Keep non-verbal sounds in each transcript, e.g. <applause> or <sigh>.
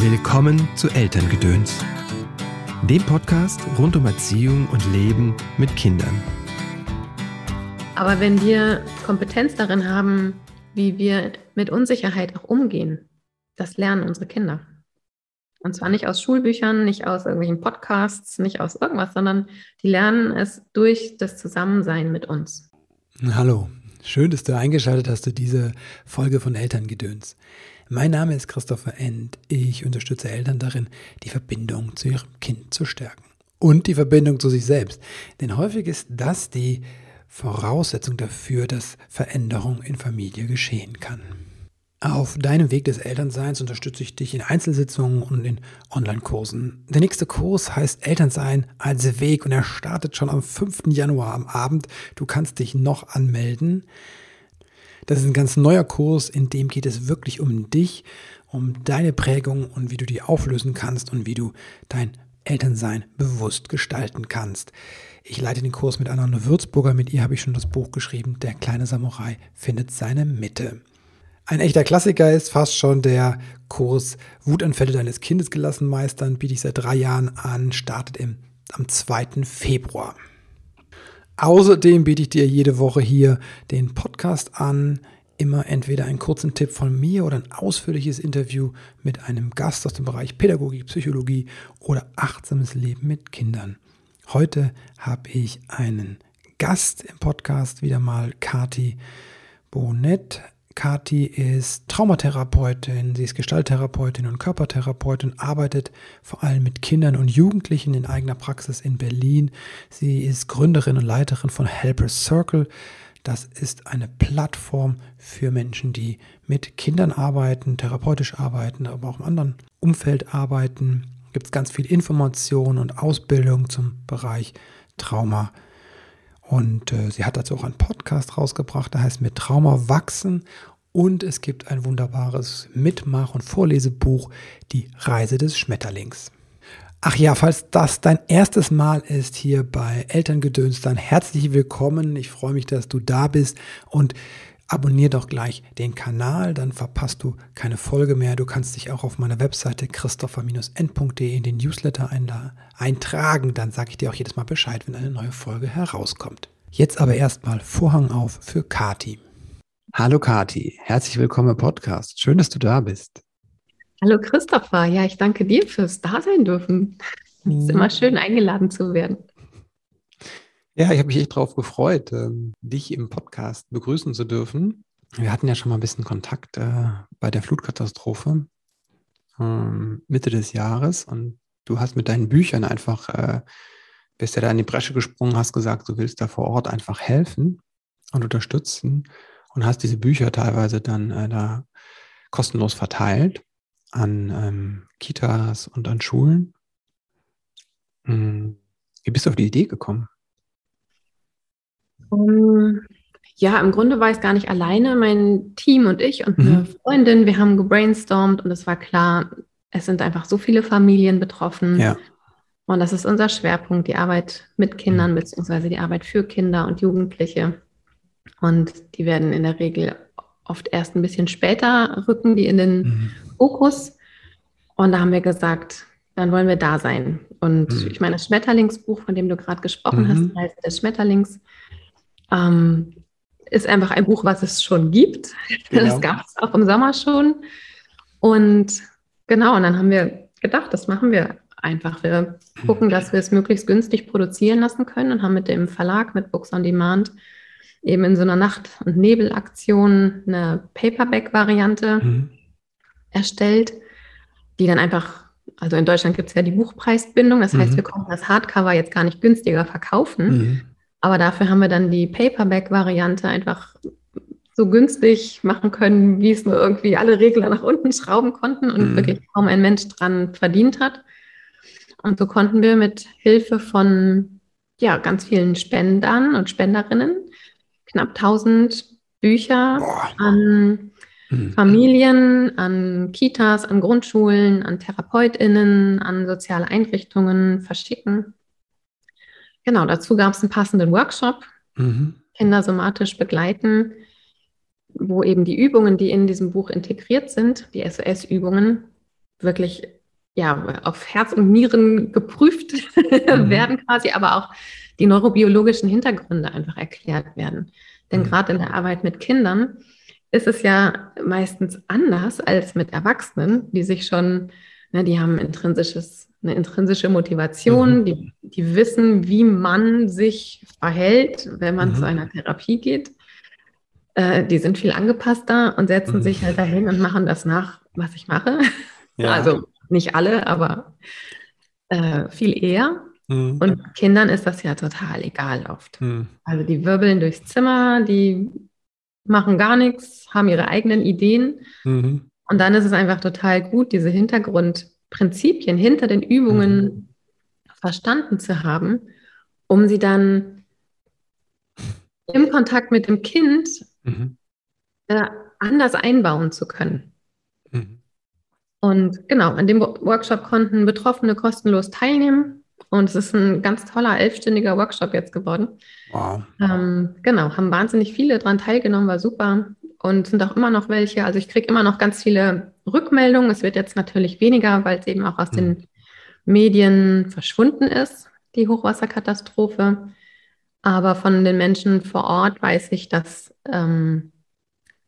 Willkommen zu Elterngedöns, dem Podcast rund um Erziehung und Leben mit Kindern. Aber wenn wir Kompetenz darin haben, wie wir mit Unsicherheit auch umgehen, das lernen unsere Kinder. Und zwar nicht aus Schulbüchern, nicht aus irgendwelchen Podcasts, nicht aus irgendwas, sondern die lernen es durch das Zusammensein mit uns. Hallo, schön, dass du eingeschaltet hast zu dieser Folge von Elterngedöns. Mein Name ist Christopher End. Ich unterstütze Eltern darin, die Verbindung zu ihrem Kind zu stärken. Und die Verbindung zu sich selbst. Denn häufig ist das die Voraussetzung dafür, dass Veränderung in Familie geschehen kann. Auf deinem Weg des Elternseins unterstütze ich dich in Einzelsitzungen und in Online-Kursen. Der nächste Kurs heißt Elternsein als Weg und er startet schon am 5. Januar am Abend. Du kannst dich noch anmelden. Das ist ein ganz neuer Kurs, in dem geht es wirklich um dich, um deine Prägung und wie du die auflösen kannst und wie du dein Elternsein bewusst gestalten kannst. Ich leite den Kurs mit Anna Würzburger, mit ihr habe ich schon das Buch geschrieben, Der kleine Samurai findet seine Mitte. Ein echter Klassiker ist fast schon der Kurs Wutanfälle deines Kindes gelassen meistern, biete ich seit drei Jahren an, startet im, am 2. Februar. Außerdem biete ich dir jede Woche hier den Podcast an. Immer entweder einen kurzen Tipp von mir oder ein ausführliches Interview mit einem Gast aus dem Bereich Pädagogik, Psychologie oder achtsames Leben mit Kindern. Heute habe ich einen Gast im Podcast, wieder mal Kati Bonet. Kati ist Traumatherapeutin, sie ist Gestalttherapeutin und Körpertherapeutin, arbeitet vor allem mit Kindern und Jugendlichen in eigener Praxis in Berlin. Sie ist Gründerin und Leiterin von Helpers Circle. Das ist eine Plattform für Menschen, die mit Kindern arbeiten, therapeutisch arbeiten, aber auch im anderen Umfeld arbeiten. Gibt es ganz viel Information und Ausbildung zum Bereich Trauma. Und äh, sie hat dazu auch einen Podcast rausgebracht, der heißt Mit Trauma wachsen. Und es gibt ein wunderbares Mitmach- und Vorlesebuch, Die Reise des Schmetterlings. Ach ja, falls das dein erstes Mal ist hier bei Elterngedöns, dann herzlich willkommen. Ich freue mich, dass du da bist und abonnier doch gleich den Kanal, dann verpasst du keine Folge mehr. Du kannst dich auch auf meiner Webseite christopher-n.de in den Newsletter eintragen. Dann sage ich dir auch jedes Mal Bescheid, wenn eine neue Folge herauskommt. Jetzt aber erstmal Vorhang auf für Kati. Hallo Kati, herzlich willkommen im Podcast. Schön, dass du da bist. Hallo Christopher, ja, ich danke dir fürs Dasein dürfen. Es ist immer schön, eingeladen zu werden. Ja, ich habe mich echt darauf gefreut, ähm, dich im Podcast begrüßen zu dürfen. Wir hatten ja schon mal ein bisschen Kontakt äh, bei der Flutkatastrophe ähm, Mitte des Jahres und du hast mit deinen Büchern einfach, äh, bist ja da in die Bresche gesprungen, hast gesagt, du willst da vor Ort einfach helfen und unterstützen und hast diese Bücher teilweise dann äh, da kostenlos verteilt an ähm, Kitas und an Schulen. Hm. Wie bist du auf die Idee gekommen? Um, ähm, ja, im Grunde war ich gar nicht alleine. Mein Team und ich und eine mhm. Freundin, wir haben gebrainstormt und es war klar, es sind einfach so viele Familien betroffen. Ja. Und das ist unser Schwerpunkt, die Arbeit mit Kindern, mhm. beziehungsweise die Arbeit für Kinder und Jugendliche. Und die werden in der Regel oft erst ein bisschen später rücken, die in den mhm. Fokus. Und da haben wir gesagt, dann wollen wir da sein. Und mhm. ich meine, das Schmetterlingsbuch, von dem du gerade gesprochen mhm. hast, heißt des Schmetterlings, ähm, ist einfach ein Buch, was es schon gibt. <laughs> Genau. Das gab es auch im Sommer schon. Und genau, und dann haben wir gedacht, das machen wir einfach. Wir gucken, dass wir es möglichst günstig produzieren lassen können und haben mit dem Verlag, mit Books on Demand, eben in so einer Nacht- und Nebelaktion eine Paperback-Variante mhm. erstellt, die dann einfach, also in Deutschland gibt es ja die Buchpreisbindung, das heißt, mhm. wir konnten das Hardcover jetzt gar nicht günstiger verkaufen. Mhm. Aber dafür haben wir dann die Paperback-Variante einfach so günstig machen können, wie es nur irgendwie alle Regler nach unten schrauben konnten und mhm. wirklich kaum ein Mensch dran verdient hat. Und so konnten wir mit Hilfe von ja, ganz vielen Spendern und Spenderinnen knapp 1000 Bücher Boah. an mhm. Familien, an Kitas, an Grundschulen, an TherapeutInnen, an soziale Einrichtungen verschicken. Genau, dazu gab es einen passenden Workshop, mhm. Kinder somatisch begleiten, wo eben die Übungen, die in diesem Buch integriert sind, die SOS-Übungen, wirklich ja, auf Herz und Nieren geprüft <laughs> mhm. werden quasi, aber auch die neurobiologischen Hintergründe einfach erklärt werden. Denn mhm. gerade in der Arbeit mit Kindern ist es ja meistens anders als mit Erwachsenen, die sich schon, ne, die haben intrinsisches, eine intrinsische Motivation, mhm. die, die wissen, wie man sich verhält, wenn man zu mhm. einer Therapie geht. Äh, die sind viel angepasster und setzen mhm. sich halt dahin und machen das nach, was ich mache. Ja. Also nicht alle, aber äh, viel eher. Mhm. Und Kindern ist das ja total egal oft. Mhm. Also die wirbeln durchs Zimmer, die machen gar nichts, haben ihre eigenen Ideen. Mhm. Und dann ist es einfach total gut, diese Hintergrundprinzipien hinter den Übungen mhm. verstanden zu haben, um sie dann im Kontakt mit dem Kind mhm. äh, anders einbauen zu können. Und genau, an dem Workshop konnten Betroffene kostenlos teilnehmen. Und es ist ein ganz toller elfstündiger Workshop jetzt geworden. Wow. Ähm, genau, haben wahnsinnig viele daran teilgenommen, war super. Und sind auch immer noch welche. Also ich kriege immer noch ganz viele Rückmeldungen. Es wird jetzt natürlich weniger, weil es eben auch aus mhm. den Medien verschwunden ist, die Hochwasserkatastrophe. Aber von den Menschen vor Ort weiß ich, dass ähm,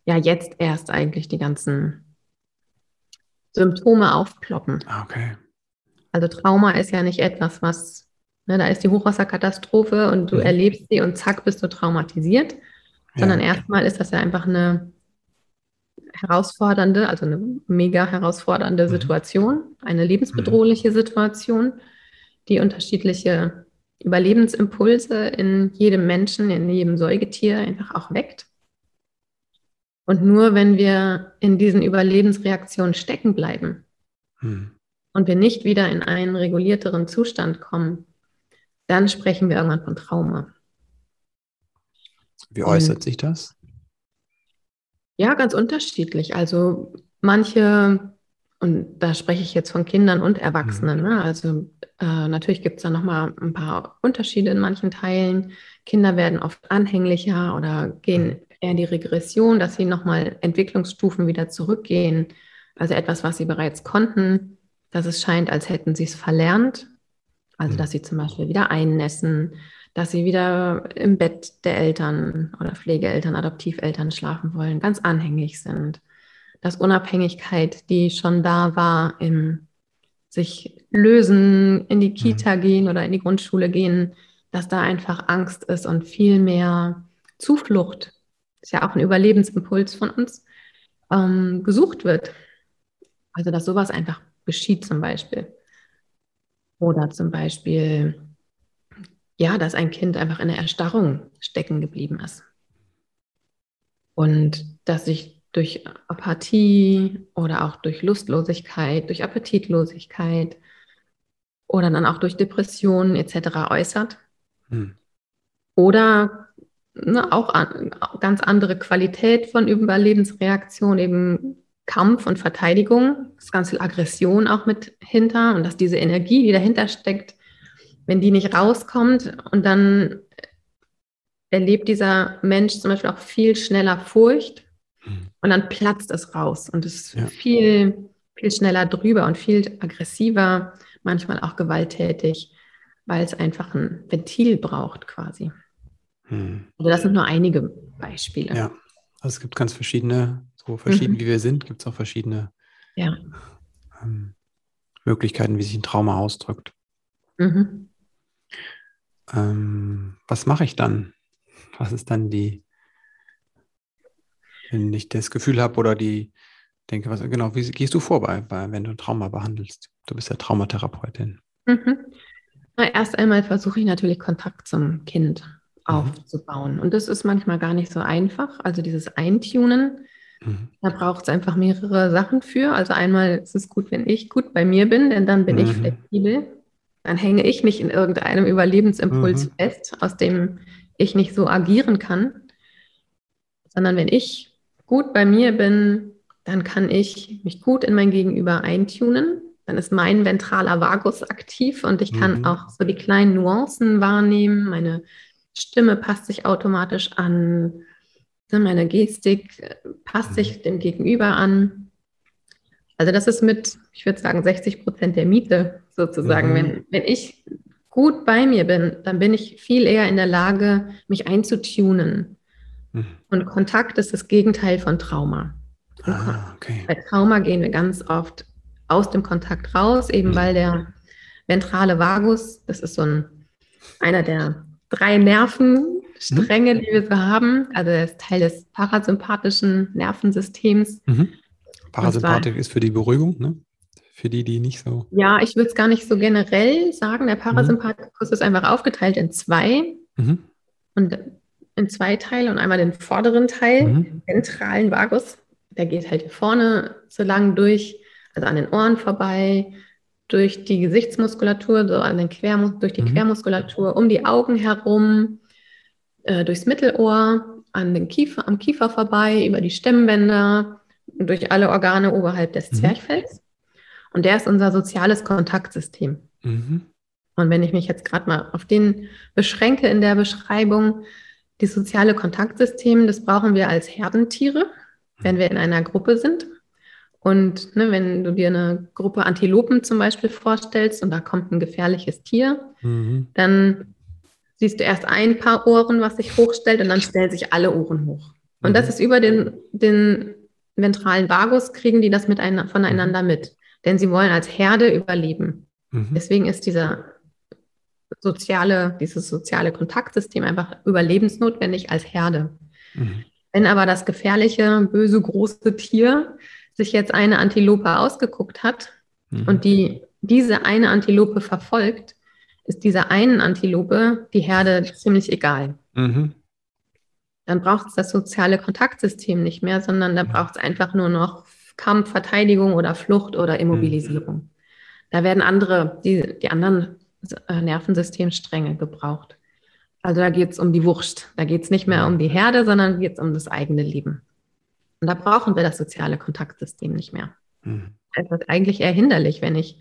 ja jetzt erst eigentlich die ganzen Symptome aufploppen. Ah, okay. Also Trauma ist ja nicht etwas, was, ne, da ist die Hochwasserkatastrophe und du mhm. erlebst sie und zack, bist du traumatisiert, sondern ja. erstmal ist das ja einfach eine herausfordernde, also eine mega herausfordernde mhm. Situation, eine lebensbedrohliche mhm. Situation, die unterschiedliche Überlebensimpulse in jedem Menschen, in jedem Säugetier einfach auch weckt. Und nur wenn wir in diesen Überlebensreaktionen stecken bleiben, hm und wir nicht wieder in einen regulierteren Zustand kommen, dann sprechen wir irgendwann von Trauma. Wie äußert und, sich das? Ja, ganz unterschiedlich. Also manche, und da spreche ich jetzt von Kindern und Erwachsenen, mhm. ne? also äh, natürlich gibt es da nochmal ein paar Unterschiede in manchen Teilen. Kinder werden oft anhänglicher oder gehen mhm. eher in die Regression, dass sie nochmal Entwicklungsstufen wieder zurückgehen. Also etwas, was sie bereits konnten, dass es scheint, als hätten sie es verlernt. Also, dass sie zum Beispiel wieder einnässen, dass sie wieder im Bett der Eltern oder Pflegeeltern, Adoptiveltern schlafen wollen, ganz anhängig sind. Dass Unabhängigkeit, die schon da war, im sich lösen, in die Kita mhm. gehen oder in die Grundschule gehen, dass da einfach Angst ist und viel mehr Zuflucht, ist ja auch ein Überlebensimpuls von uns, ähm, gesucht wird. Also dass sowas einfach geschieht zum Beispiel. Oder zum Beispiel, ja, dass ein Kind einfach in der Erstarrung stecken geblieben ist. Und dass sich durch Apathie oder auch durch Lustlosigkeit, durch Appetitlosigkeit oder dann auch durch Depressionen etc. äußert. Hm. Oder ne, auch an, ganz andere Qualität von Überlebensreaktion, eben Kampf und Verteidigung, ist ganz viel Aggression auch mit hinter und dass diese Energie, die dahinter steckt, wenn die nicht rauskommt und dann erlebt dieser Mensch zum Beispiel auch viel schneller Furcht. Und dann platzt es raus und ist ja. viel, viel schneller drüber und viel aggressiver, manchmal auch gewalttätig, weil es einfach ein Ventil braucht quasi. Hm. Also das sind nur einige Beispiele. Ja, also es gibt ganz verschiedene so verschieden mhm. wie wir sind, gibt es auch verschiedene ja. ähm, Möglichkeiten, wie sich ein Trauma ausdrückt. Mhm. Ähm, was mache ich dann? Was ist dann die, wenn ich das Gefühl habe oder die denke, was genau, wie gehst du vor, bei, bei, wenn du ein Trauma behandelst? Du bist ja Traumatherapeutin. Mhm. Na, erst einmal versuche ich natürlich Kontakt zum Kind mhm. aufzubauen. Und das ist manchmal gar nicht so einfach. Also dieses Eintunen Mhm. Da braucht es einfach mehrere Sachen für. Also einmal ist es gut, wenn ich gut bei mir bin, denn dann bin mhm. ich flexibel. Dann hänge ich nicht in irgendeinem Überlebensimpuls mhm. fest, aus dem ich nicht so agieren kann. Sondern wenn ich gut bei mir bin, dann kann ich mich gut in mein Gegenüber eintunen. Dann ist mein ventraler Vagus aktiv und ich kann mhm. auch so die kleinen Nuancen wahrnehmen. Meine Stimme passt sich automatisch an Ne, meine Gestik äh, passt sich mhm. dem Gegenüber an. Also das ist mit, ich würde sagen, 60 Prozent der Miete sozusagen. Mhm. Wenn, wenn ich gut bei mir bin, dann bin ich viel eher in der Lage, mich einzutunen. Mhm. Und Kontakt ist das Gegenteil von Trauma. Ah, okay. Bei Trauma gehen wir ganz oft aus dem Kontakt raus, eben mhm. weil der ventrale Vagus, das ist so ein, einer der drei Nervenstränge, mhm. die wir so haben. Also er ist Teil des parasympathischen Nervensystems. Mhm. Parasympathik ist für die Beruhigung, ne? Für die, die nicht so. Ja, ich würde es gar nicht so generell sagen. Der Parasympathikus mhm. ist einfach aufgeteilt in zwei. Mhm. Und in zwei Teile und einmal den vorderen Teil, mhm. den ventralen Vagus. Der geht halt hier vorne so lang durch, also an den Ohren vorbei, durch die Gesichtsmuskulatur, so an den Quermus durch die mhm. Quermuskulatur, um die Augen herum, äh, durchs Mittelohr, an den Kiefer, am Kiefer vorbei, über die Stimmbänder, durch alle Organe oberhalb des mhm. Zwerchfells. Und der ist unser soziales Kontaktsystem. Mhm. Und wenn ich mich jetzt gerade mal auf den beschränke in der Beschreibung, die soziale Kontaktsystem, das brauchen wir als Herdentiere, wenn wir in einer Gruppe sind. Und ne, wenn du dir eine Gruppe Antilopen zum Beispiel vorstellst und da kommt ein gefährliches Tier, mhm. dann siehst du erst ein paar Ohren, was sich hochstellt und dann stellen sich alle Ohren hoch. Und mhm. das ist über den, den ventralen Vagus, kriegen die das miteinander, voneinander mit. Denn sie wollen als Herde überleben. Mhm. Deswegen ist dieser soziale, dieses soziale Kontaktsystem einfach überlebensnotwendig als Herde. Mhm. Wenn aber das gefährliche, böse, große Tier sich jetzt eine Antilope ausgeguckt hat mhm. und die diese eine Antilope verfolgt, ist dieser einen Antilope die Herde ziemlich egal. Mhm. Dann braucht es das soziale Kontaktsystem nicht mehr, sondern da braucht es einfach nur noch Kampf, Verteidigung oder Flucht oder Immobilisierung. Mhm. Da werden andere, die, die anderen Nervensystemstränge gebraucht. Also da geht es um die Wurst. Da geht es nicht mehr um die Herde, sondern geht es um das eigene Leben. Und da brauchen wir das soziale Kontaktsystem nicht mehr. Mhm. Das ist eigentlich eher hinderlich, wenn ich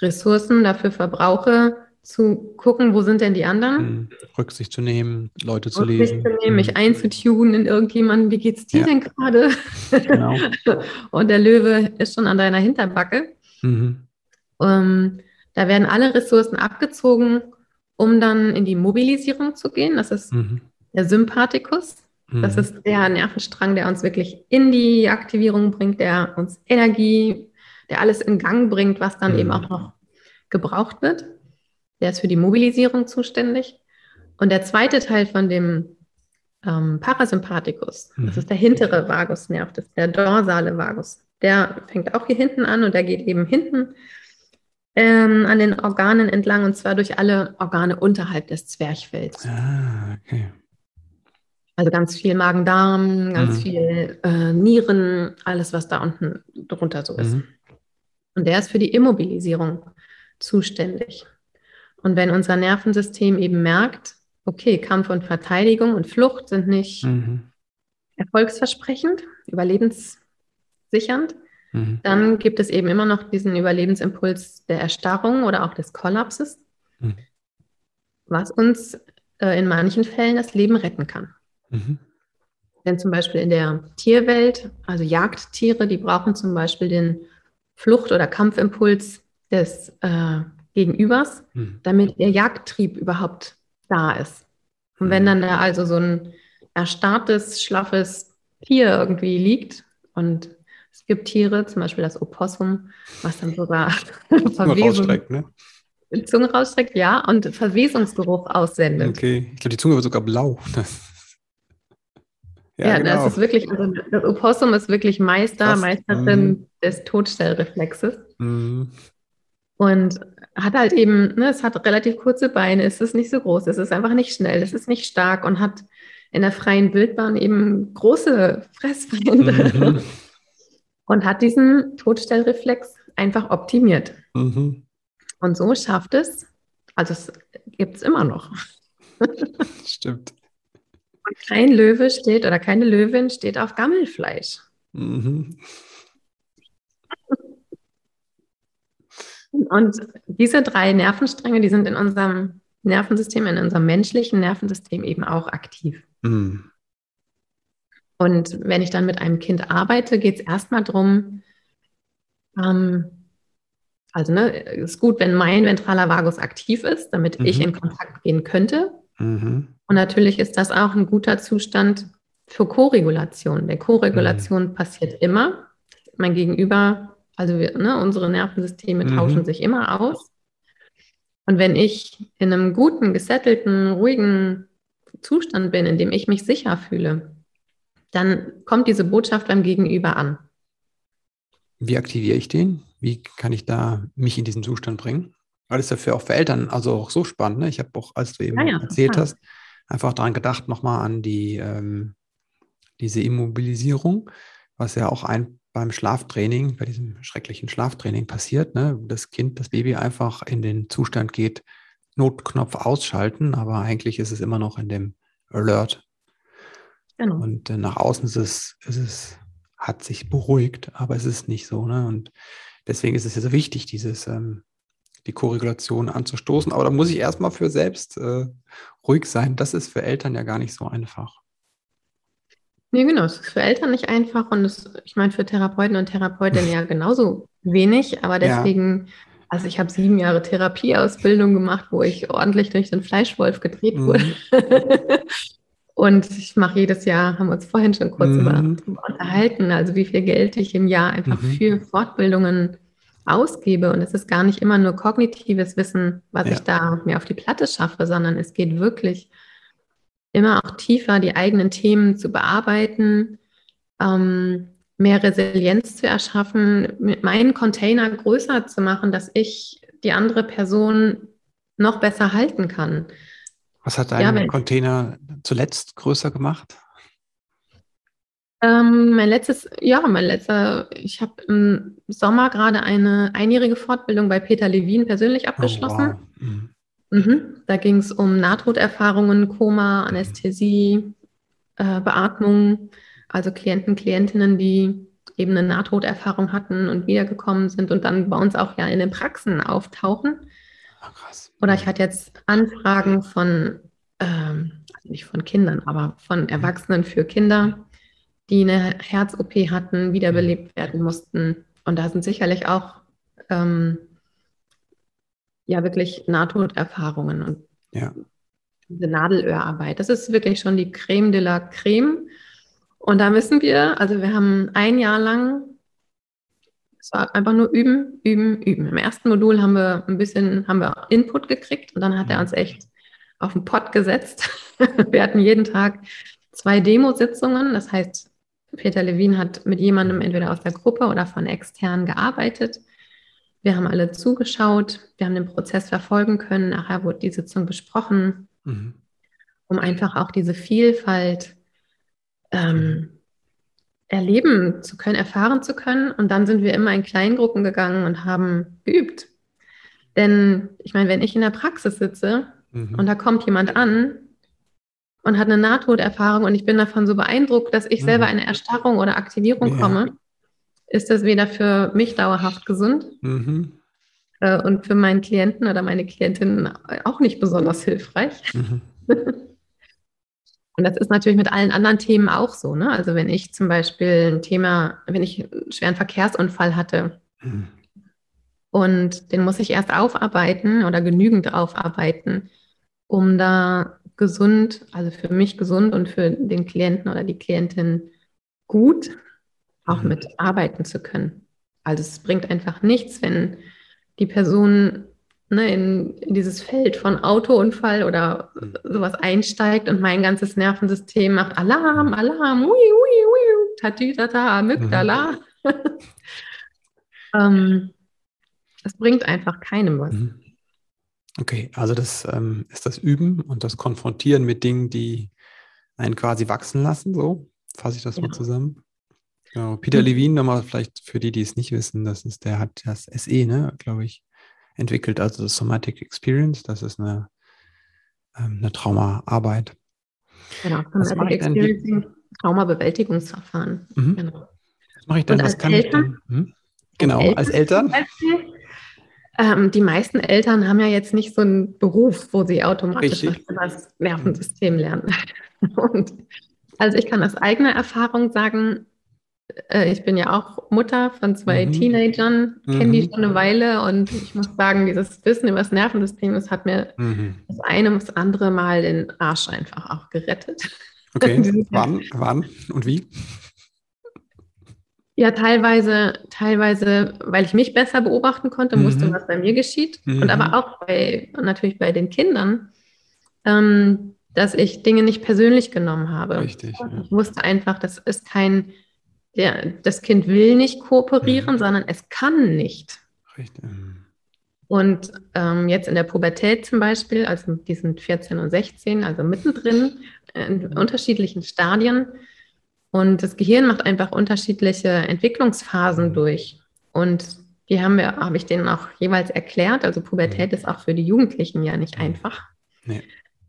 Ressourcen dafür verbrauche, zu gucken, wo sind denn die anderen? Mhm. Rücksicht zu nehmen, Leute zu Rücksicht lesen. Zu nehmen, mich mhm. einzutunen in irgendjemanden, wie geht's dir ja. denn gerade? Genau. <laughs> Und der Löwe ist schon an deiner Hinterbacke. Mhm. Um, ähm, da werden alle Ressourcen abgezogen, um dann in die Mobilisierung zu gehen. Das ist mhm. der Sympathikus. Das mhm. ist der Nervenstrang, der uns wirklich in die Aktivierung bringt, der uns Energie, der alles in Gang bringt, was dann mhm. eben auch noch gebraucht wird. Der ist für die Mobilisierung zuständig. Und der zweite Teil von dem ähm, Parasympathikus, mhm. das ist der hintere Vagusnerv, das ist der dorsale Vagus. Der fängt auch hier hinten an und der geht eben hinten ähm, an den Organen entlang und zwar durch alle Organe unterhalb des Zwerchfells. Ah, okay. Also ganz viel Magen-Darm, ganz mhm. viel äh, Nieren, alles, was da unten drunter so ist. Mhm. Und der ist für die Immobilisierung zuständig. Und wenn unser Nervensystem eben merkt, okay, Kampf und Verteidigung und Flucht sind nicht mhm. erfolgsversprechend, überlebenssichernd, mhm. dann gibt es eben immer noch diesen Überlebensimpuls der Erstarrung oder auch des Kollapses, mhm. was uns äh, in manchen Fällen das Leben retten kann. Mhm. Denn zum Beispiel in der Tierwelt, also Jagdtiere, die brauchen zum Beispiel den Flucht- oder Kampfimpuls des äh, Gegenübers, mhm. damit ihr Jagdtrieb überhaupt da ist. Und wenn mhm. dann da also so ein erstarrtes, schlaffes Tier irgendwie liegt und es gibt Tiere, zum Beispiel das Opossum, was dann sogar <laughs> Verwesung, ne? Zunge rausstreckt, ja, und Verwesungsgeruch aussendet. Okay, ich glaube, die Zunge wird sogar blau. <laughs> Ja, ja genau. das ist wirklich, also das Opossum ist wirklich Meister, Krass. Meisterin mhm. des Todstellreflexes. Mhm. Und hat halt eben, ne, es hat relativ kurze Beine, es ist nicht so groß, es ist einfach nicht schnell, es ist nicht stark und hat in der freien Wildbahn eben große Fressfeinde mhm. <laughs> und hat diesen Todstellreflex einfach optimiert. Mhm. Und so schafft es, also es gibt es immer noch. <laughs> Stimmt. Und kein Löwe steht oder keine Löwin steht auf Gammelfleisch. Mhm. Und diese drei Nervenstränge, die sind in unserem Nervensystem, in unserem menschlichen Nervensystem eben auch aktiv. Mhm. Und wenn ich dann mit einem Kind arbeite, geht es erstmal darum, Ähm, also ne, ist gut, wenn mein ventraler Vagus aktiv ist, damit mhm. ich in Kontakt gehen könnte. Mhm. Und natürlich ist das auch ein guter Zustand für Koregulation. Der Koregulation mhm. passiert immer. Mein Gegenüber, also wir, ne, unsere Nervensysteme mhm. tauschen sich immer aus. Und wenn ich in einem guten, gesettelten, ruhigen Zustand bin, in dem ich mich sicher fühle, dann kommt diese Botschaft beim Gegenüber an. Wie aktiviere ich den? Wie kann ich da mich in diesen Zustand bringen? Weil es ja für auch für Eltern also auch so spannend. Ne? Ich habe auch, als du eben ja, ja, erzählt total. hast, einfach daran gedacht, nochmal an die ähm, diese Immobilisierung, was ja auch ein beim Schlaftraining, bei diesem schrecklichen Schlaftraining passiert, ne? das Kind, das Baby einfach in den Zustand geht, Notknopf ausschalten, aber eigentlich ist es immer noch in dem Alert. Genau. Und äh, nach außen ist es, ist es, hat sich beruhigt, aber es ist nicht so. Ne? Und deswegen ist es ja so wichtig, dieses, ähm, die Korregulation anzustoßen. Aber da muss ich erstmal für selbst äh, ruhig sein. Das ist für Eltern ja gar nicht so einfach. Nee, genau. Es ist für Eltern nicht einfach und es, ich meine, für Therapeuten und Therapeutinnen ja genauso wenig. Aber deswegen, ja. also ich habe sieben Jahre Therapieausbildung gemacht, wo ich ordentlich durch den Fleischwolf gedreht mhm. <laughs> und ich mache jedes Jahr, haben wir uns vorhin schon kurz mhm. über, unterhalten, also wie viel Geld ich im Jahr einfach mhm. für Fortbildungen ausgebe. Und es ist gar nicht immer nur kognitives Wissen, was ja. ich da mir auf die Platte schaffe, sondern es geht wirklich immer auch tiefer die eigenen Themen zu bearbeiten, ähm, mehr Resilienz zu erschaffen, mit meinen Container größer zu machen, dass ich die andere Person noch besser halten kann. Was hat dein ja, Container zuletzt größer gemacht? Ähm, mein letztes, ja, mein letzter, ich habe im Sommer gerade eine einjährige Fortbildung bei Peter Levin persönlich abgeschlossen. Oh, wow. mhm. Mhm. Da ging es um Nahtoderfahrungen, Koma, Anästhesie, äh, Beatmung, also Klienten, Klientinnen, die eben eine Nahtoderfahrung hatten und wiedergekommen sind und dann bei uns auch ja in den Praxen auftauchen. Oh, krass. Oder ich hatte jetzt Anfragen von, ähm, also nicht von Kindern, aber von Erwachsenen für Kinder, die eine Herz-OP hatten, wiederbelebt werden mussten. Und da sind sicherlich auch ähm, ja wirklich Nahtoderfahrungen und ja. diese Nadelöhrarbeit. Das ist wirklich schon die Creme de la Creme. Und da müssen wir, also wir haben ein Jahr lang, es war einfach nur üben, üben, üben. Im ersten Modul haben wir ein bisschen, haben wir Input gekriegt und dann hat er uns echt auf den Pott gesetzt. <laughs> wir hatten jeden Tag zwei Demositzungen. Das heißt, Peter Levin hat mit jemandem entweder aus der Gruppe oder von extern gearbeitet. Wir haben alle zugeschaut, wir haben den Prozess verfolgen können. Nachher wurde die Sitzung besprochen, mhm. um einfach auch diese Vielfalt ähm, erleben zu können, erfahren zu können. Und dann sind wir immer in Kleingruppen gegangen und haben geübt. Denn ich meine, wenn ich in der Praxis sitze mhm. und da kommt jemand an und hat eine Nahtoderfahrung und ich bin davon so beeindruckt, dass ich mhm. selber eine Erstarrung oder Aktivierung ja. komme, ist das weder für mich dauerhaft gesund mhm. äh, und für meinen Klienten oder meine Klientin auch nicht besonders hilfreich. <laughs> Und das ist natürlich mit allen anderen Themen auch so. Ne? Also wenn ich zum Beispiel ein Thema, wenn ich einen schweren Verkehrsunfall hatte mhm. und den muss ich erst aufarbeiten oder genügend aufarbeiten, um da gesund, also für mich gesund und für den Klienten oder die Klientin gut auch mhm. mit arbeiten zu können. Also es bringt einfach nichts, wenn die Person ne, in, in, dieses Feld von Autounfall oder mhm. sowas einsteigt und mein ganzes Nervensystem macht Alarm, Alarm, ui, ui, ui, tatütata, Amygdala. Mhm. <laughs> ähm, das bringt einfach keinem was. Mhm. Okay, also das ähm, ist das Üben und das Konfrontieren mit Dingen, die einen quasi wachsen lassen, so fasse ich das ja. mal zusammen. Genau. Peter mhm. Levine, nochmal vielleicht für die, die es nicht wissen, das ist, der hat das SE, ne, glaube ich, entwickelt, also das Somatic Experience. Das ist eine, ähm, eine Traumaarbeit. Genau, Somatic Experiencing, Traumabewältigungsverfahren. Mhm. Genau. Was mache ich dann? Was kann Eltern, ich dann? Hm? Genau, als Eltern. Als Eltern ähm, die meisten Eltern haben ja jetzt nicht so einen Beruf, wo sie automatisch das Nervensystem lernen. <laughs> Und also ich kann aus eigener Erfahrung sagen, äh, ich bin ja auch Mutter von zwei mhm. Teenagern, kenne mhm. die schon eine Weile und ich muss sagen, dieses Wissen über das Nervensystem, das hat mir mhm. das eine und das andere Mal den Arsch einfach auch gerettet. <laughs> Okay, wann, wann und wie? Ja, teilweise, teilweise, weil ich mich besser beobachten konnte, mhm. musste, was bei mir geschieht. Mhm. Und aber auch bei, natürlich bei den Kindern, ähm, dass ich Dinge nicht persönlich genommen habe. Richtig. Ja. Ich wusste einfach, das ist kein, der, das Kind will nicht kooperieren, mhm. sondern es kann nicht. Richtig. Und ähm, jetzt in der Pubertät zum Beispiel, also die sind 14 und 16, also mittendrin, in unterschiedlichen Stadien, und das Gehirn macht einfach unterschiedliche Entwicklungsphasen mhm. durch. Und die haben wir, habe ich denen auch jeweils erklärt. Also Pubertät mhm. ist auch für die Jugendlichen ja nicht mhm. einfach. Nee.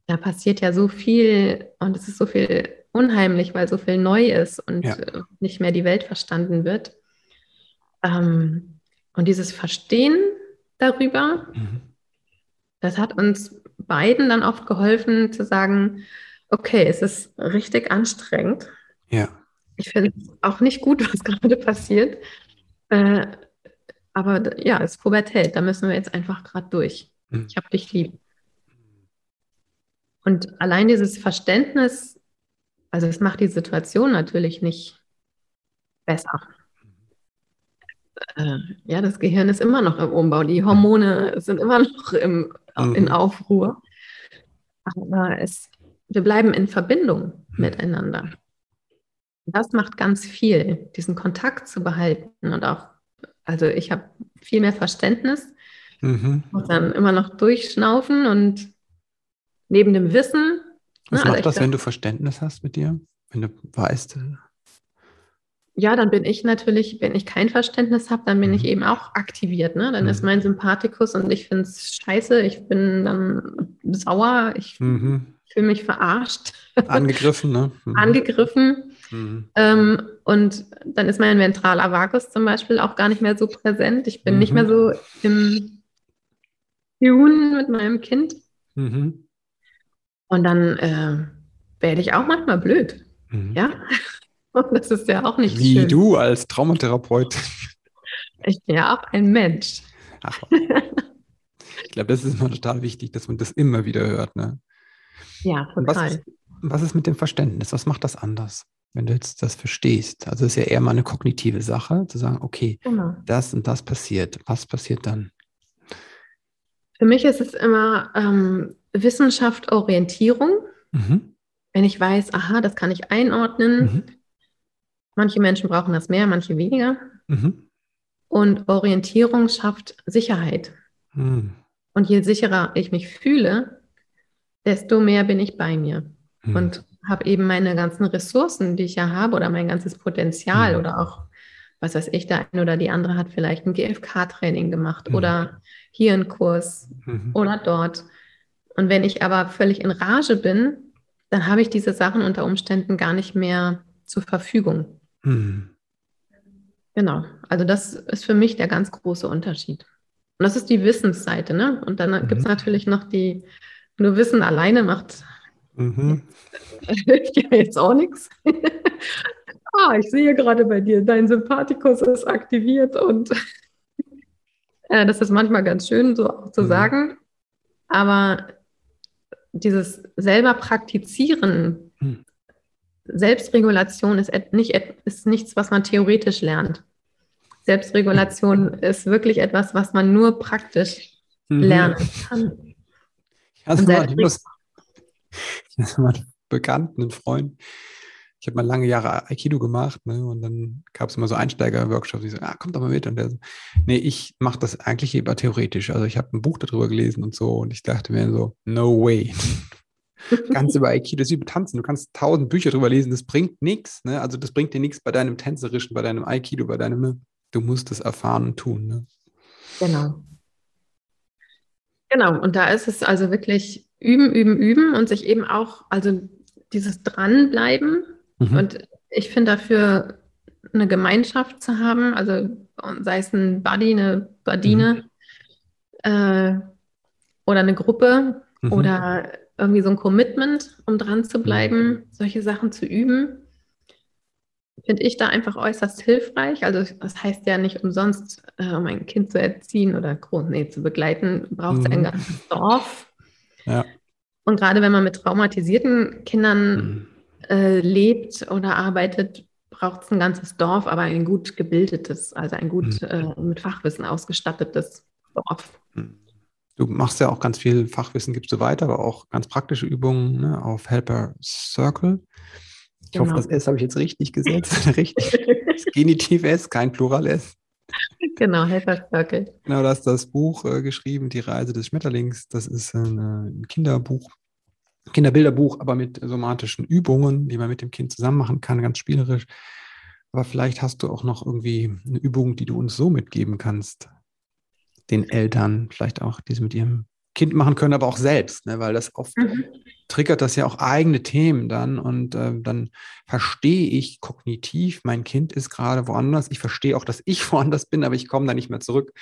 Da passiert ja so viel und es ist so viel unheimlich, weil so viel neu ist und ja. Äh, nicht mehr die Welt verstanden wird. Ähm, und dieses Verstehen darüber, mhm. das hat uns beiden dann oft geholfen zu sagen, okay, es ist richtig anstrengend. Ja. Ich finde es auch nicht gut, <laughs> was gerade passiert. Äh, aber ja, es ist Pubertät, da müssen wir jetzt einfach gerade durch. Mhm. Ich habe dich lieb. Und allein dieses Verständnis, also es macht die Situation natürlich nicht besser. Äh, ja, das Gehirn ist immer noch im Umbau, die Hormone sind immer noch im, mhm. in Aufruhr. Aber es, wir bleiben in Verbindung mhm. miteinander. Das macht ganz viel, diesen Kontakt zu behalten und auch, also ich habe viel mehr Verständnis, mhm. muss dann immer noch durchschnaufen und neben dem Wissen. Was ne, macht also das, wenn du Verständnis hast mit dir? Wenn du weißt. Äh ja, dann bin ich natürlich, wenn ich kein Verständnis habe, dann bin mhm. ich eben auch aktiviert. Ne? Dann mhm. ist mein Sympathikus und ich finde es scheiße, ich bin dann sauer, ich mhm. fühle mich verarscht. <laughs> Angegriffen, ne? Mhm. Angegriffen. Mhm. Ähm, und dann ist mein ventraler Vagus zum Beispiel auch gar nicht mehr so präsent. Ich bin mhm. nicht mehr so im Tune mit meinem Kind. Mhm. Und dann äh, werde ich auch manchmal blöd. Mhm. Ja. <laughs> Und das ist ja auch nicht Wie schön. du als Traumatherapeut. <laughs> Ich bin ja auch ein Mensch. Ach, ich glaube, das ist immer total wichtig, dass man das immer wieder hört. Ne? Ja, total. Was ist, was ist mit dem Verständnis? Was macht das anders? wenn du jetzt das verstehst. Also es ist ja eher mal eine kognitive Sache, zu sagen, okay, genau. das und das passiert. Was passiert dann? Für mich ist es immer ähm, Wissenschaft, Orientierung. Mhm. Wenn ich weiß, aha, das kann ich einordnen. Mhm. Manche Menschen brauchen das mehr, manche weniger. Mhm. Und Orientierung schafft Sicherheit. Mhm. Und je sicherer ich mich fühle, desto mehr bin ich bei mir. Mhm. Und habe eben meine ganzen Ressourcen, die ich ja habe, oder mein ganzes Potenzial mhm. oder auch, was weiß ich, der eine oder die andere hat vielleicht ein GFK-Training gemacht mhm. oder hier einen Kurs mhm. oder dort. Und wenn ich aber völlig in Rage bin, dann habe ich diese Sachen unter Umständen gar nicht mehr zur Verfügung. Mhm. Genau, also das ist für mich der ganz große Unterschied. Und das ist die Wissensseite, ne? Und dann gibt es mhm. natürlich noch die, nur Wissen alleine macht Mhm. Hilft <laughs> ja jetzt auch nichts. <laughs> ah, ich sehe gerade bei dir, dein Sympathikus ist aktiviert und <laughs> das ist manchmal ganz schön, so auch zu mhm. sagen. Aber dieses selber praktizieren, mhm. Selbstregulation ist, nicht, ist nichts, was man theoretisch lernt. Selbstregulation ist wirklich etwas, was man nur praktisch mhm. lernen kann. Also, ich muss, das war ein Bekannten, ein Freund. Ich habe mal lange Jahre Aikido gemacht, ne? Und dann gab es immer so Einsteiger-Workshops, die so, ah, kommt doch mal mit. Und der so, nee, ich mache das eigentlich lieber theoretisch. Also ich habe ein Buch darüber gelesen und so und ich dachte mir so, no way. <laughs> Ganz über Aikido, das ist wie Tanzen. Du kannst tausend Bücher darüber lesen, das bringt nichts. Ne? Also das bringt dir nichts bei deinem Tänzerischen, bei deinem Aikido, bei deinem, ne? du musst es erfahren und tun. Ne? Genau. Genau, und da ist es also wirklich üben, üben, üben und sich eben auch, also dieses Dranbleiben. Mhm. Und ich finde dafür eine Gemeinschaft zu haben, also sei es ein Buddy, eine Badine mhm. äh, oder eine Gruppe mhm. oder irgendwie so ein Commitment, um dran zu bleiben, solche Sachen zu üben, finde ich da einfach äußerst hilfreich. Also das heißt ja nicht umsonst, äh, um ein Kind zu erziehen oder nee, zu begleiten, braucht es mhm. ein ganzes Dorf. Ja. Und gerade wenn man mit traumatisierten Kindern mhm. Äh, lebt oder arbeitet, braucht es ein ganzes Dorf, aber ein gut gebildetes, also ein gut mhm. äh, mit Fachwissen ausgestattetes Dorf. Mhm. Du machst ja auch ganz viel Fachwissen, gibst du weiter, aber auch ganz praktische Übungen ne, auf Helper Circle. Ich genau. hoffe, das S habe ich jetzt richtig gesetzt. <laughs> richtig. Das Genitiv S, kein Plural S. Genau, Helper Circle. Genau, du hast das Buch äh, geschrieben, Die Reise des Schmetterlings. Das ist ein, ein Kinderbuch, Kinderbilderbuch, aber mit somatischen Übungen, die man mit dem Kind zusammen machen kann, ganz spielerisch. Aber vielleicht hast du auch noch irgendwie eine Übung, die du uns so mitgeben kannst, den Eltern, vielleicht auch, die sie mit ihrem Kind machen können, aber auch selbst, ne? weil das oft mhm. triggert das ja auch eigene Themen dann und äh, dann verstehe ich kognitiv, mein Kind ist gerade woanders. Ich verstehe auch, dass ich <laughs> woanders bin, aber ich komme da nicht mehr zurück,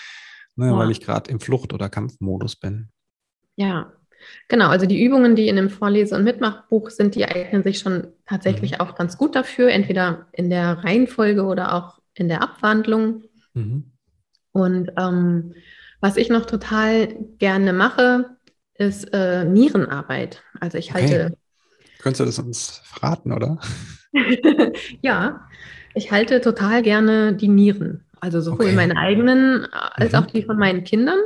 ne? ja. weil ich gerade im Flucht- oder Kampfmodus bin. Ja, genau. Also die Übungen, die in dem Vorlese- und Mitmachbuch sind, die eignen sich schon tatsächlich mhm. auch ganz gut dafür, entweder in der Reihenfolge oder auch in der Abwandlung. Mhm. Und ähm, was ich noch total gerne mache, ist äh, Nierenarbeit. Also ich halte. Okay. Könntest du das uns verraten, oder? <laughs> ja, ich halte total gerne die Nieren. Also sowohl okay. meine eigenen als mhm. auch die von meinen Kindern,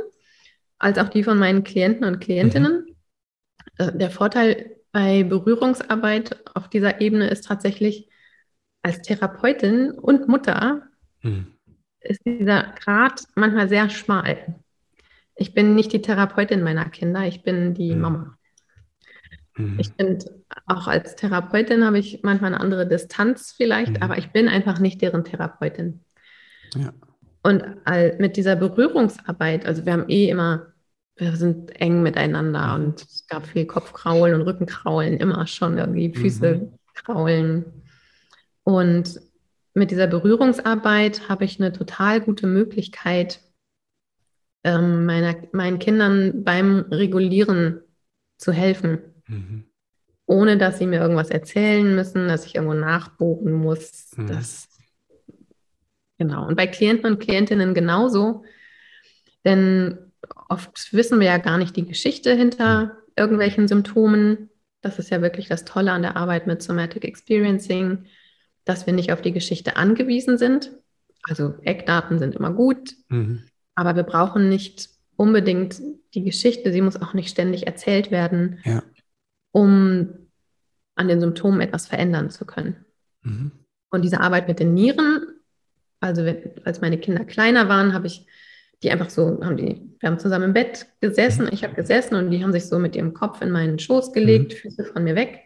als auch die von meinen Klienten und Klientinnen. Mhm. Äh, der Vorteil bei Berührungsarbeit auf dieser Ebene ist tatsächlich, als Therapeutin und Mutter mhm. ist dieser Grad manchmal sehr schmal. Ich bin nicht die Therapeutin meiner Kinder, ich bin die mhm. Mama. Mhm. Ich finde, auch als Therapeutin habe ich manchmal eine andere Distanz vielleicht, mhm. aber ich bin einfach nicht deren Therapeutin. Ja. Und mit dieser Berührungsarbeit, also wir haben eh immer, wir sind eng miteinander mhm. und es gab viel Kopfkraulen und Rückenkraulen, immer schon irgendwie Füße mhm. kraulen. Und mit dieser Berührungsarbeit habe ich eine total gute Möglichkeit, ähm, meiner, meinen Kindern beim Regulieren zu helfen. Mhm. Ohne dass sie mir irgendwas erzählen müssen, dass ich irgendwo nachbohren muss. Mhm. Das, genau. Und bei Klienten und Klientinnen genauso. Denn oft wissen wir ja gar nicht die Geschichte hinter mhm. irgendwelchen Symptomen. Das ist ja wirklich das Tolle an der Arbeit mit Somatic Experiencing, dass wir nicht auf die Geschichte angewiesen sind. Also Eckdaten sind immer gut. Mhm. Aber wir brauchen nicht unbedingt die Geschichte, sie muss auch nicht ständig erzählt werden, ja. um an den Symptomen etwas verändern zu können. Mhm. Und diese Arbeit mit den Nieren, also wenn, als meine Kinder kleiner waren, habe ich die einfach so, haben die, wir haben zusammen im Bett gesessen, ich habe gesessen und die haben sich so mit ihrem Kopf in meinen Schoß gelegt, mhm. Füße von mir weg.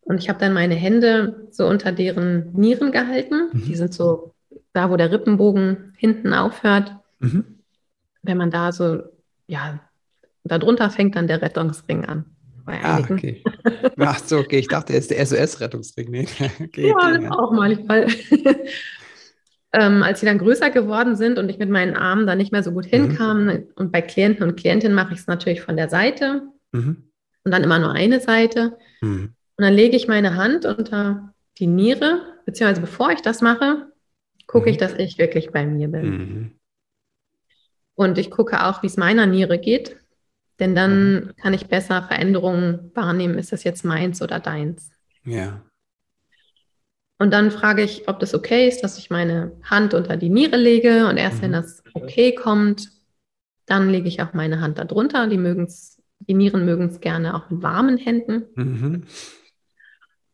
Und ich habe dann meine Hände so unter deren Nieren gehalten. Mhm. Die sind so da, wo der Rippenbogen hinten aufhört. Mhm wenn man da so, ja, darunter fängt dann der Rettungsring an. Ah, okay. Ach so, okay. Ich dachte, er ist der SOS-Rettungsring. Nee. <laughs> Okay, ja, okay, ja. auch manchmal. <laughs> ähm, als sie dann größer geworden sind und ich mit meinen Armen dann nicht mehr so gut mhm. hinkam, mhm. und bei Klienten und Klientinnen mache ich es natürlich von der Seite mhm. und dann immer nur eine Seite. Mhm. Und dann lege ich meine Hand unter die Niere, beziehungsweise bevor ich das mache, gucke ich, mhm. dass ich wirklich bei mir bin. Mhm. Und ich gucke auch, wie es meiner Niere geht, denn dann kann ich besser Veränderungen wahrnehmen. Ist das jetzt meins oder deins? Ja. Und dann frage ich, ob das okay ist, dass ich meine Hand unter die Niere lege. Und erst mhm. wenn das okay kommt, dann lege ich auch meine Hand darunter. Die, mögen's, die Nieren mögen es gerne auch mit warmen Händen. Mhm.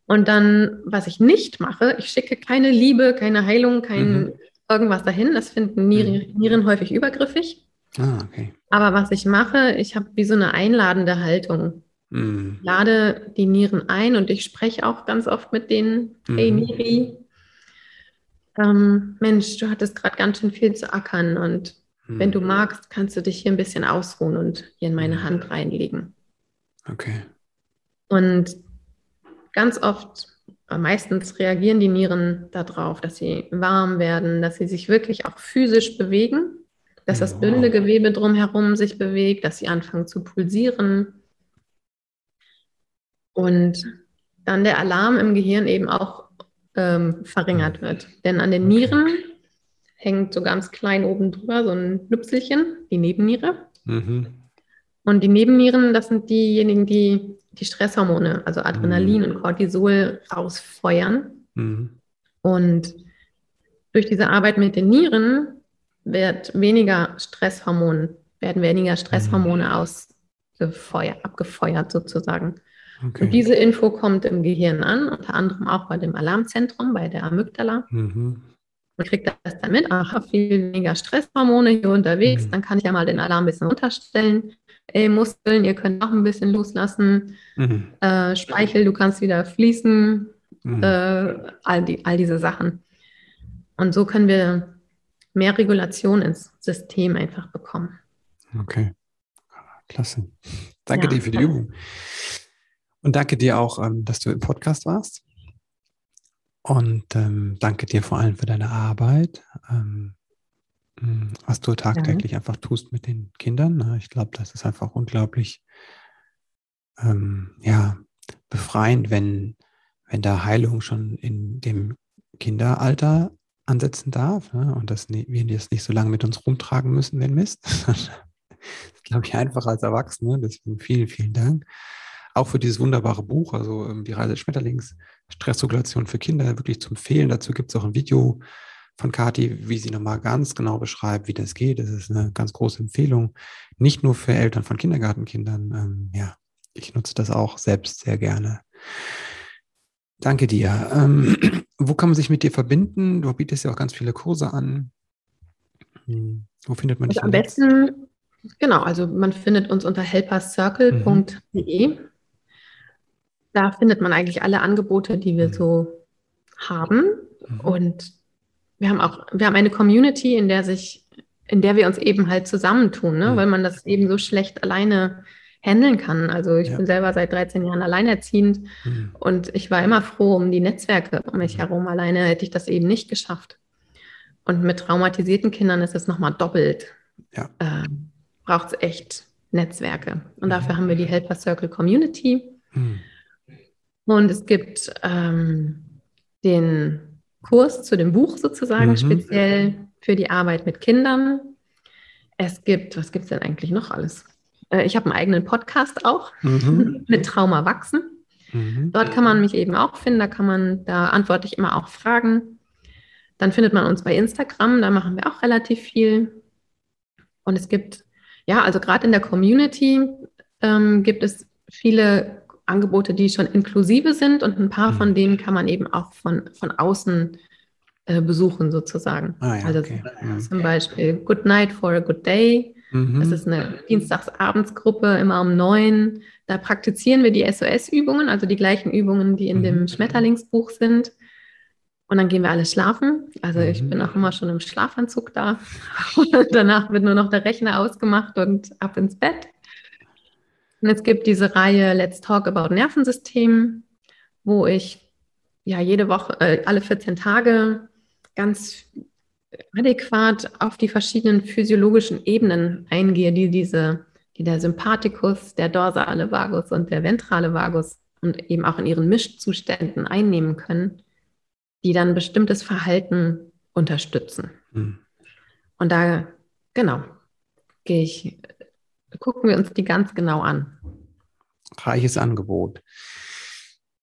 Und dann, was ich nicht mache, ich schicke keine Liebe, keine Heilung, kein mhm irgendwas dahin. Das finden Nieren, mhm. Nieren häufig übergriffig. Ah, okay. Aber was ich mache, ich habe wie so eine einladende Haltung. Mhm. Lade die Nieren ein und ich spreche auch ganz oft mit denen. Hey mhm. Niri, ähm, Mensch, du hattest gerade ganz schön viel zu ackern und mhm. wenn du magst, kannst du dich hier ein bisschen ausruhen und hier in meine mhm. Hand reinlegen. Okay. Und ganz oft meistens reagieren die Nieren darauf, dass sie warm werden, dass sie sich wirklich auch physisch bewegen, dass das Bindegewebe drumherum sich bewegt, dass sie anfangen zu pulsieren. Und dann der Alarm im Gehirn eben auch ähm, verringert wird. Denn an den Nieren hängt so ganz klein oben drüber so ein Nüpselchen, die Nebenniere. Mhm. Und die Nebennieren, das sind diejenigen, die die Stresshormone, also Adrenalin mhm. und Cortisol rausfeuern. Mhm. Und durch diese Arbeit mit den Nieren wird weniger Stresshormon, werden weniger Stresshormone mhm. ausgefeuert, abgefeuert sozusagen. Okay. Und diese Info kommt im Gehirn an, unter anderem auch bei dem Alarmzentrum, bei der Amygdala. Mhm. Man kriegt das dann mit, ach, viel weniger Stresshormone hier unterwegs, mhm. dann kann ich ja mal den Alarm ein bisschen unterstellen. Ey, Muskeln, ihr könnt auch ein bisschen loslassen. Mhm. Äh, Speichel, du kannst wieder fließen. Mhm. Äh, all, die, all diese Sachen. Und so können wir mehr Regulation ins System einfach bekommen. Okay, klasse. Danke ja, dir für die Übung. Und danke dir auch, ähm, dass du im Podcast warst. Und ähm, danke dir vor allem für deine Arbeit, ähm, hm, was du tagtäglich ja. einfach tust mit den Kindern. Ne? Ich glaube, das ist einfach unglaublich ähm, ja, befreiend, wenn, wenn da Heilung schon in dem Kinderalter ansetzen darf ne? und dass wir das nicht so lange mit uns rumtragen müssen, den Mist. <laughs> das ist, glaube ich, einfacher als Erwachsene. Deswegen vielen, vielen Dank. Auch für dieses wunderbare Buch, also ähm, die Reise des Schmetterlings, Stressregulation für Kinder, wirklich zu empfehlen. Dazu gibt es auch ein Video von Kati, wie sie nochmal ganz genau beschreibt, wie das geht. Das ist eine ganz große Empfehlung. Nicht nur für Eltern von Kindergartenkindern. Ähm, ja, ich nutze das auch selbst sehr gerne. Danke dir. Ähm, <clears throat> wo kann man sich mit dir verbinden? Du bietest ja auch ganz viele Kurse an. Hm, wo findet man dich? Also am besten, genau, also man findet uns unter helpercircle.de. Mhm. Da findet man eigentlich alle Angebote, die wir mhm. so haben. Mhm. Und wir haben auch, wir haben eine Community, in der sich, in der wir uns eben halt zusammentun, ne? Mhm. weil man das eben so schlecht alleine handeln kann. Also ich ja. bin selber seit 13 Jahren alleinerziehend mhm. und ich war immer froh um die Netzwerke um mich mhm. herum. Alleine hätte ich das eben nicht geschafft. Und mit traumatisierten Kindern ist es nochmal doppelt. Ja. Äh, Braucht es echt Netzwerke. Und mhm. dafür haben wir die Helper Circle Community. Und es gibt ähm, den Kurs zu dem Buch sozusagen, mhm. speziell für die Arbeit mit Kindern. Es gibt, was gibt es denn eigentlich noch alles? Äh, ich habe einen eigenen Podcast auch mhm. <laughs> mit Trauma wachsen. Mhm. Dort kann man mich eben auch finden, da kann man, da antworte ich immer auch Fragen. Dann findet man uns bei Instagram, da machen wir auch relativ viel. Und es gibt, ja, also gerade in der Community ähm, gibt es viele Angebote, die schon inklusive sind und ein paar von mhm. denen kann man eben auch von, von außen äh, besuchen sozusagen. Ah, ja, also okay. zum Beispiel Good Night for a Good Day Mhm. Das ist eine Dienstagsabendsgruppe, immer um neun. Da praktizieren wir die SOS-Übungen, also die gleichen Übungen, die in mhm. dem Schmetterlingsbuch sind. Und dann gehen wir alle schlafen. Also ich mhm. bin auch immer schon im Schlafanzug da. <laughs> Und danach wird nur noch der Rechner ausgemacht und ab ins Bett. Und es gibt diese Reihe Let's Talk About Nervensystem, wo ich ja jede Woche, äh, alle 14 Tage ganz adäquat auf die verschiedenen physiologischen Ebenen eingehe, die diese, die der Sympathikus, der dorsale Vagus und der ventrale Vagus und eben auch in ihren Mischzuständen einnehmen können, die dann bestimmtes Verhalten unterstützen. Mhm. Und da, genau, gehe ich, gucken wir uns die ganz genau an. Reiches Angebot.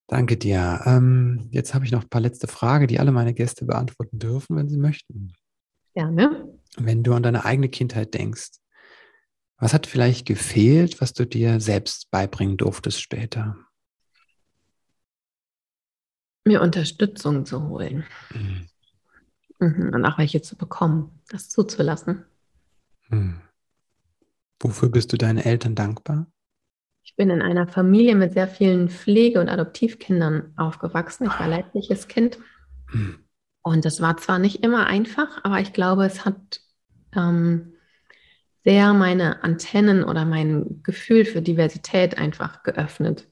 Danke dir. Ähm, jetzt habe ich noch ein paar letzte Fragen, die alle meine Gäste beantworten dürfen, wenn sie möchten. Gerne. Wenn du an deine eigene Kindheit denkst, was hat vielleicht gefehlt, was du dir selbst beibringen durftest später? Mir Unterstützung zu holen. Mhm. Mhm. Und auch welche zu bekommen, das zuzulassen. Mhm. Wofür bist du deinen Eltern dankbar? Ich bin in einer Familie mit sehr vielen Pflege- und Adoptivkindern aufgewachsen. Ich war leibliches Kind. Mhm. Und das war zwar nicht immer einfach, aber ich glaube, es hat ähm, sehr meine Antennen oder mein Gefühl für Diversität einfach geöffnet.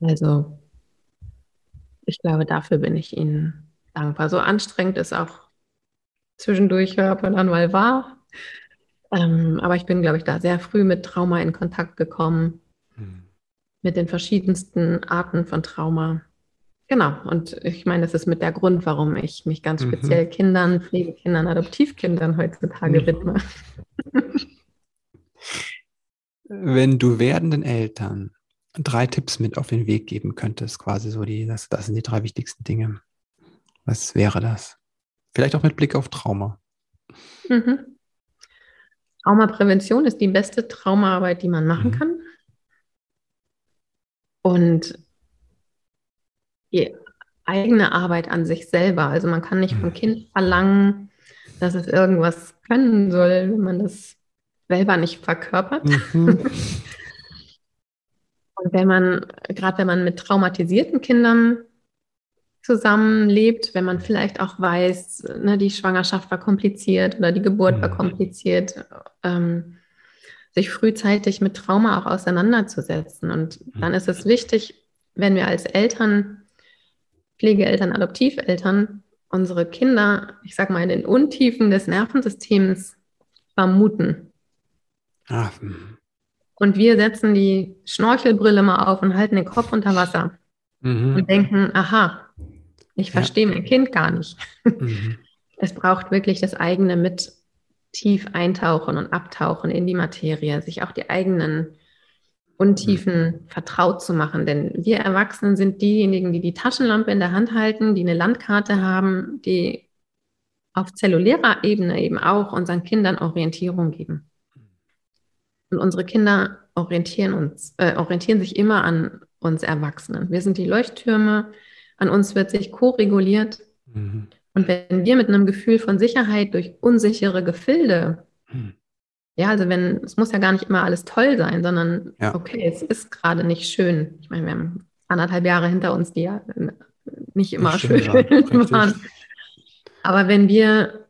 Also ich glaube, dafür bin ich Ihnen dankbar. So anstrengend ist auch zwischendurch und an mal war. Ähm, aber ich bin, glaube ich, da sehr früh mit Trauma in Kontakt gekommen, hm. mit den verschiedensten Arten von Trauma. Genau, und ich meine, das ist mit der Grund, warum ich mich ganz mhm. speziell Kindern, Pflegekindern, Adoptivkindern heutzutage mhm. widme. <laughs> Wenn du werdenden Eltern drei Tipps mit auf den Weg geben könntest, quasi so die, das, das sind die drei wichtigsten Dinge. Was wäre das? Vielleicht auch mit Blick auf Trauma. Mhm. Traumaprävention ist die beste Traumaarbeit, die man machen mhm. kann. Und die eigene Arbeit an sich selber. Also man kann nicht vom mhm. Kind verlangen, dass es irgendwas können soll, wenn man das selber nicht verkörpert. Mhm. <laughs> Und wenn man, gerade wenn man mit traumatisierten Kindern zusammenlebt, wenn man vielleicht auch weiß, ne, die Schwangerschaft war kompliziert oder die Geburt war mhm. kompliziert, ähm, sich frühzeitig mit Trauma auch auseinanderzusetzen. Und dann ist es wichtig, wenn wir als Eltern, Pflegeeltern, Adoptiveltern, unsere Kinder, ich sag mal, in den Untiefen des Nervensystems vermuten. Ach. Hm. Und wir setzen die Schnorchelbrille mal auf und halten den Kopf unter Wasser mhm. und denken, aha, ich verstehe ja. mein Kind gar nicht. Mhm. <laughs> Es braucht wirklich das eigene mit tief eintauchen und abtauchen in die Materie, sich auch die eigenen Untiefen mhm. vertraut zu machen. Denn wir Erwachsenen sind diejenigen, die die Taschenlampe in der Hand halten, die eine Landkarte haben, die auf zellulärer Ebene eben auch unseren Kindern Orientierung geben. Und unsere Kinder orientieren, uns, äh, orientieren sich immer an uns Erwachsenen. Wir sind die Leuchttürme, an uns wird sich ko-reguliert. Mhm. Und wenn wir mit einem Gefühl von Sicherheit durch unsichere Gefilde, mhm. ja, also wenn, es muss ja gar nicht immer alles toll sein, sondern ja. okay, es ist gerade nicht schön. Ich meine, wir haben anderthalb Jahre hinter uns, die ja nicht immer nicht schön, schön waren. <laughs> Aber wenn wir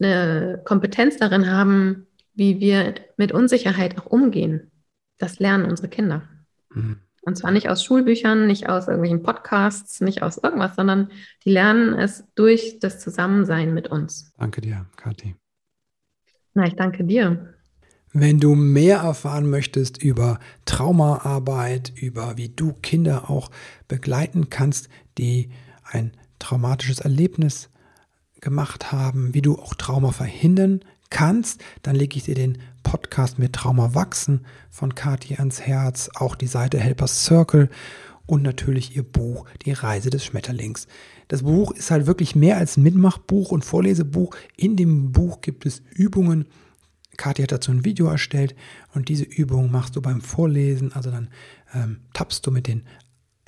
eine Kompetenz darin haben, wie wir mit Unsicherheit auch umgehen, das lernen unsere Kinder. Mhm. Und zwar nicht aus Schulbüchern, nicht aus irgendwelchen Podcasts, nicht aus irgendwas, sondern die lernen es durch das Zusammensein mit uns. Danke dir, Kathi. Na, ich danke dir. Wenn du mehr erfahren möchtest über Traumaarbeit, über wie du Kinder auch begleiten kannst, die ein traumatisches Erlebnis gemacht haben, wie du auch Trauma verhindern kannst, dann lege ich dir den Podcast mit Trauma wachsen von Kathi ans Herz, auch die Seite Helpers Circle und natürlich ihr Buch Die Reise des Schmetterlings. Das Buch ist halt wirklich mehr als ein Mitmachbuch und Vorlesebuch. In dem Buch gibt es Übungen. Kathi hat dazu ein Video erstellt und diese Übung machst du beim Vorlesen. Also dann ähm, tappst du mit den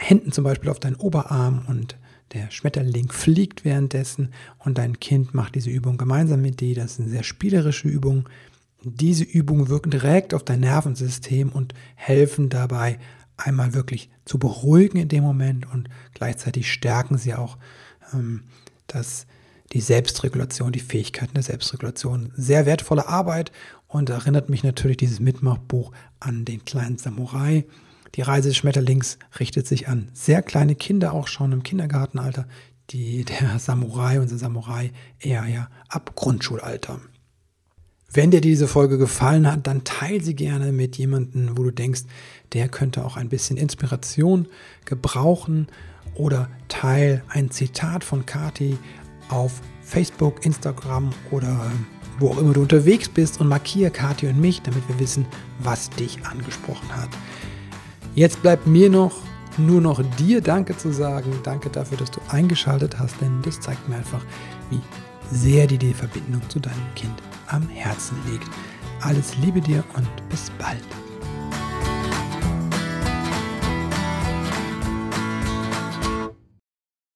Händen zum Beispiel auf deinen Oberarm und der Schmetterling fliegt währenddessen und dein Kind macht diese Übung gemeinsam mit dir. Das ist eine sehr spielerische Übung. Diese Übungen wirken direkt auf dein Nervensystem und helfen dabei, einmal wirklich zu beruhigen in dem Moment und gleichzeitig stärken sie auch ähm, das, die Selbstregulation, die Fähigkeiten der Selbstregulation. Sehr wertvolle Arbeit und erinnert mich natürlich dieses Mitmachbuch an den kleinen Samurai. Die Reise des Schmetterlings richtet sich an sehr kleine Kinder, auch schon im Kindergartenalter. Die, der Samurai, unser Samurai, eher ja ab Grundschulalter. Wenn dir diese Folge gefallen hat, dann teile sie gerne mit jemandem, wo du denkst, der könnte auch ein bisschen Inspiration gebrauchen oder teile ein Zitat von Kati auf Facebook, Instagram oder wo auch immer du unterwegs bist und markiere Kati und mich, damit wir wissen, was dich angesprochen hat. Jetzt bleibt mir noch nur noch dir Danke zu sagen. Danke dafür, dass du eingeschaltet hast, denn das zeigt mir einfach, wie sehr dir die Verbindung zu deinem Kind am Herzen liegt. Alles Liebe dir und bis bald.